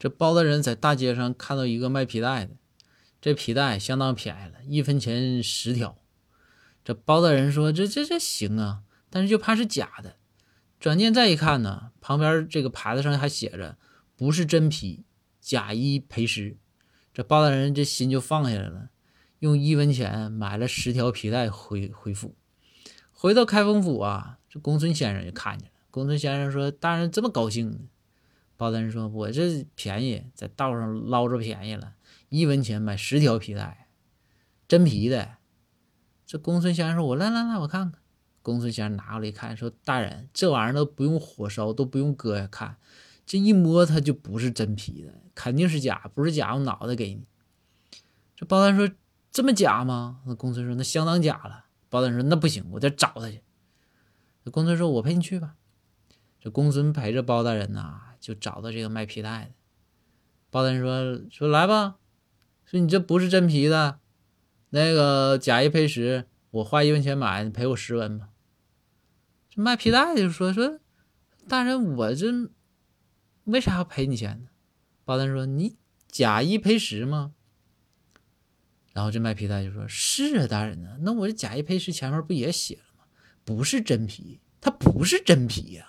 这包大人在大街上看到一个卖皮带的，这皮带相当便宜了，一分钱十条。这包大人说：“这这这行啊，但是就怕是假的。”转念再一看呢，旁边这个牌子上还写着“不是真皮，假一赔十”。这包大人这心就放下来了，用一文钱买了十条皮带回回府。回到开封府啊，这公孙先生就看见了。公孙先生说：“大人这么高兴呢？”包大人说：“我这便宜，在道上捞着便宜了，一文钱买十条皮带，真皮的。”这公孙先生说：“我来来来，我看看。”公孙先生拿过来一看，说：“大人，这玩意儿都不用火烧，都不用割呀，看这一摸，它就不是真皮的，肯定是假。不是假，我脑袋给你。”这包大人说：“这么假吗？”那公孙说：“那相当假了。”包大人说：“那不行，我得找他去。”公孙说：“我陪你去吧。”这公孙陪着包大人呐，就找到这个卖皮带的。包大人说：“说来吧，说你这不是真皮的，那个假一赔十，我花一文钱买，你赔我十文吧。”这卖皮带的就说：“说大人，我这为啥要赔你钱呢？”包大人说：“你假一赔十吗？”然后这卖皮带就说：“是啊，大人呢，那我这假一赔十前面不也写了吗？不是真皮，它不是真皮呀。”